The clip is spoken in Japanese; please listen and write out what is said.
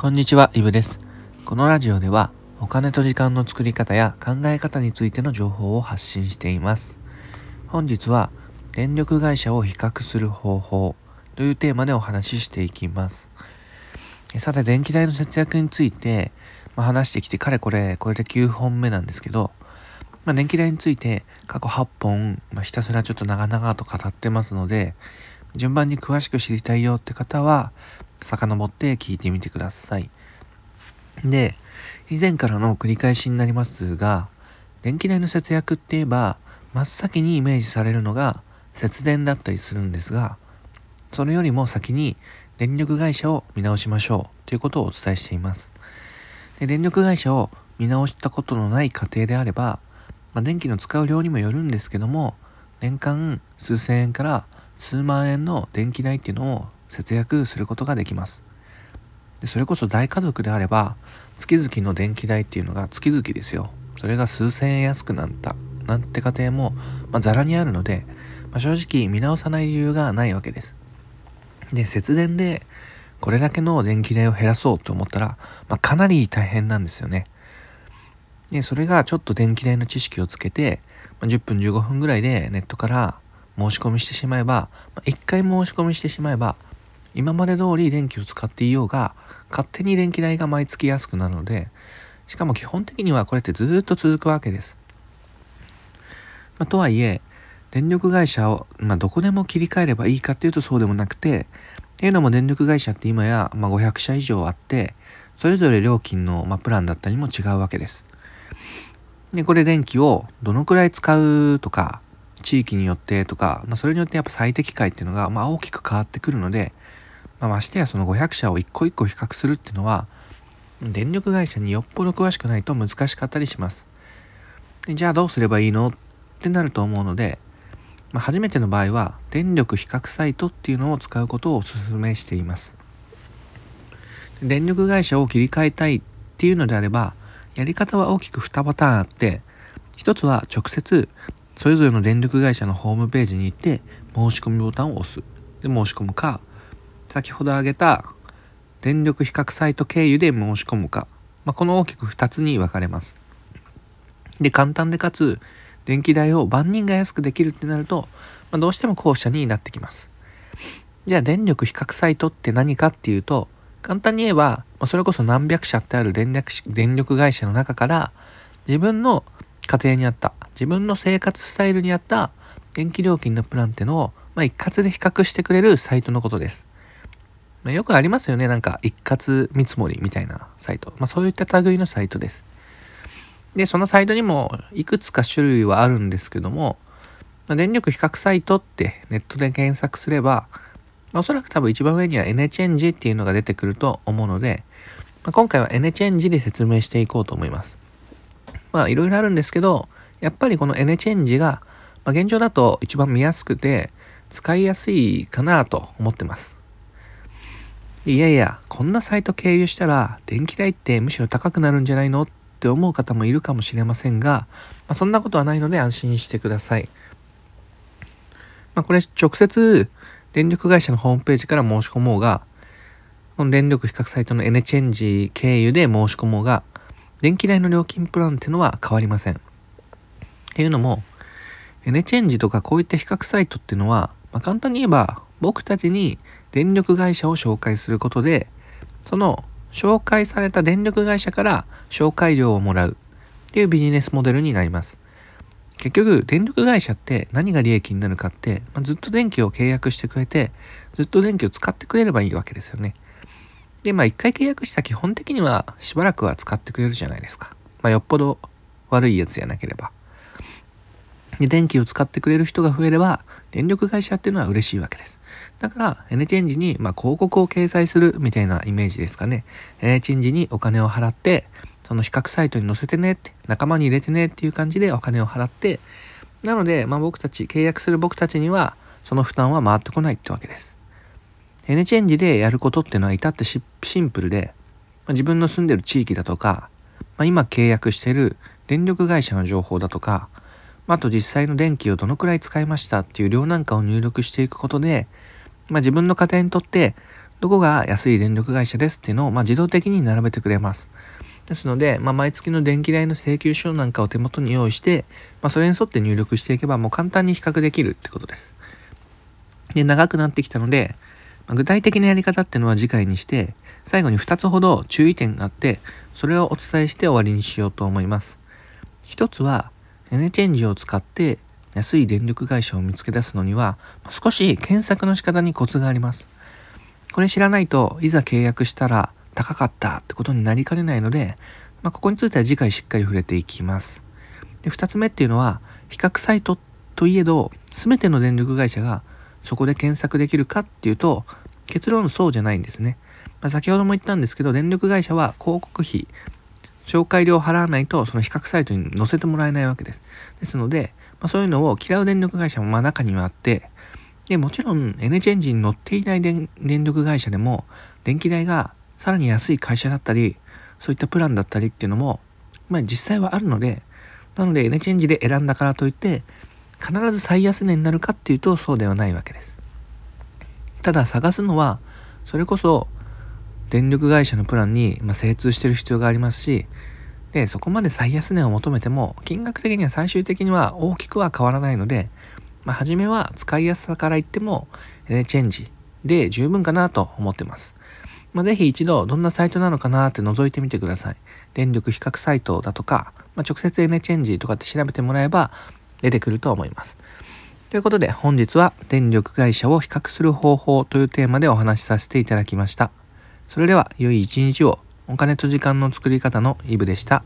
こんにちは、イブです。このラジオでは、お金と時間の作り方や考え方についての情報を発信しています。本日は、電力会社を比較する方法というテーマでお話ししていきます。さて、電気代の節約について、まあ、話してきて、かれこれ、これで9本目なんですけど、まあ、電気代について過去8本、まあ、ひたすらちょっと長々と語ってますので、順番に詳しく知りたいよって方は、遡って聞いてみてください。で、以前からの繰り返しになりますが、電気代の節約って言えば、真っ先にイメージされるのが節電だったりするんですが、それよりも先に電力会社を見直しましょうということをお伝えしています。で電力会社を見直したことのない家庭であれば、まあ、電気の使う量にもよるんですけども、年間数千円から数万円の電気代っていうのを節約することができます。でそれこそ大家族であれば月々の電気代っていうのが月々ですよ。それが数千円安くなったなんて家庭も、まあ、ザラにあるので、まあ、正直見直さない理由がないわけです。で節電でこれだけの電気代を減らそうと思ったら、まあ、かなり大変なんですよね。でそれがちょっと電気代の知識をつけて、ま、10分15分ぐらいでネットから申し込みしてしまえば、ま、1回申し込みしてしまえば今まで通り電気を使っていようが勝手に電気代が毎月安くなるのでしかも基本的にはこれってずっと続くわけです。まあ、とはいえ電力会社を、まあ、どこでも切り替えればいいかっていうとそうでもなくてっていうのも電力会社って今や、まあ、500社以上あってそれぞれ料金の、まあ、プランだったりも違うわけです。でこれ電気をどのくらい使うとか地域によってとか、まあ、それによってやっぱ最適解っていうのが、まあ、大きく変わってくるので、まあ、ましてやその500社を一個一個比較するっていうのは電力会社によっぽど詳しくないと難しかったりします。でじゃあどうすればいいのってなると思うので、まあ、初めての場合は電力比較サイトっていうのを使うことをお勧めしています。電力会社を切り替えたいっていうのであればやり方は大きく2パターンあって一つは直接それぞれの電力会社のホームページに行って申し込みボタンを押す。で申し込むか先ほど挙げた電力比較サイト経由で申し込むか、まあ、この大きく2つに分かれます。で簡単でかつ電気代を万人が安くできるってなると、まあ、どうしても後者になってきます。じゃあ電力比較サイトって何かっていうと簡単に言えば、それこそ何百社ってある電力電力会社の中から自分の家庭に合った自分の生活スタイルに合った電気料金のプランってのを、まあ、一括で比較してくれるサイトのことです。まあ、よくありますよね。なんか一括見積もりみたいなサイト。まあ、そういった類のサイトです。で、そのサイトにもいくつか種類はあるんですけども、まあ、電力比較サイトってネットで検索すれば、まあ、おそらく多分一番上にはエネチェンジっていうのが出てくると思うので、まあ、今回はエネチェンジで説明していこうと思います。まあいろいろあるんですけど、やっぱりこのエネチェンジが、まあ、現状だと一番見やすくて使いやすいかなと思ってます。いやいや、こんなサイト経由したら電気代ってむしろ高くなるんじゃないの？って思う方もいるかもしれませんが、まあ、そんなことはないので安心してください。まあ、これ直接電力会社のホームページから申し込もうが、この電力比較サイトのエネチェンジ経由で申し込もうが、電気代の料金プランっていうのは変わりません。っていうのも、エネチェンジとかこういった比較サイトっていうのは、まあ、簡単に言えば僕たちに電力会社を紹介することで、その紹介された電力会社から紹介料をもらうっていうビジネスモデルになります。結局、電力会社って何が利益になるかって、まあ、ずっと電気を契約してくれて、ずっと電気を使ってくれればいいわけですよね。で、まあ一回契約したら基本的にはしばらくは使ってくれるじゃないですか。まあよっぽど悪いやつじゃなければ。で、電気を使ってくれる人が増えれば、電力会社っていうのは嬉しいわけです。だから、エネチェンジに、まあ、広告を掲載するみたいなイメージですかね。エネチェンジにお金を払って、その比較サイトに載せてねって、仲間に入れてねっていう感じでお金を払って、なので、まあ僕たち、契約する僕たちには、その負担は回ってこないってわけです。エネチェンジでやることっていうのは至ってシンプルで、まあ、自分の住んでる地域だとか、まあ、今契約してる電力会社の情報だとか、まあ、あと実際の電気をどのくらい使いましたっていう量なんかを入力していくことで、まあ、自分の家庭にとってどこが安い電力会社ですっていうのを、ま、自動的に並べてくれます。ですので、まあ、毎月の電気代の請求書なんかを手元に用意して、まあ、それに沿って入力していけばもう簡単に比較できるってことです。で、長くなってきたので、ま、具体的なやり方ってのは次回にして、最後に2つほど注意点があって、それをお伝えして終わりにしようと思います。1つは、エネチェンジを使って安い電力会社を見つけ出すのには、少し検索の仕方にコツがあります。これ知らないといざ契約したら高かったってことになりかねないので、まあ、ここについては次回しっかり触れていきます。で2つ目っていうのは比較サイトといえど全ての電力会社がそこで検索できるかっていうと結論そうじゃないんですね。まあ、先ほども言ったんですけど電力会社は広告費紹介料を払わないとその比較サイトに載せてもらえないわけです。ですので、まあ、そういうのを嫌う電力会社もまあ中にはあってでもちろんエネチェンジに乗っていない電力会社でも電気代がさらに安い会社だったりそういったプランだったりっていうのも、まあ、実際はあるのでなのでエネチェンジで選んだからといって必ず最安値になるかっていうとそうではないわけですただ探すのはそれこそ電力会社のプランに、ま精通してる必要がありますしでそこまで最安値を求めても金額的には最終的には大きくは変わらないのでまあ、初めは使いやすさから言っても、エネチェンジで十分かなと思ってます。まあ、ぜひ一度どんなサイトなのかなって覗いてみてください。電力比較サイトだとか、まあ、直接エネチェンジとかって調べてもらえば出てくると思います。ということで本日は電力会社を比較する方法というテーマでお話しさせていただきました。それでは良い一日をお金と時間の作り方のイブでした。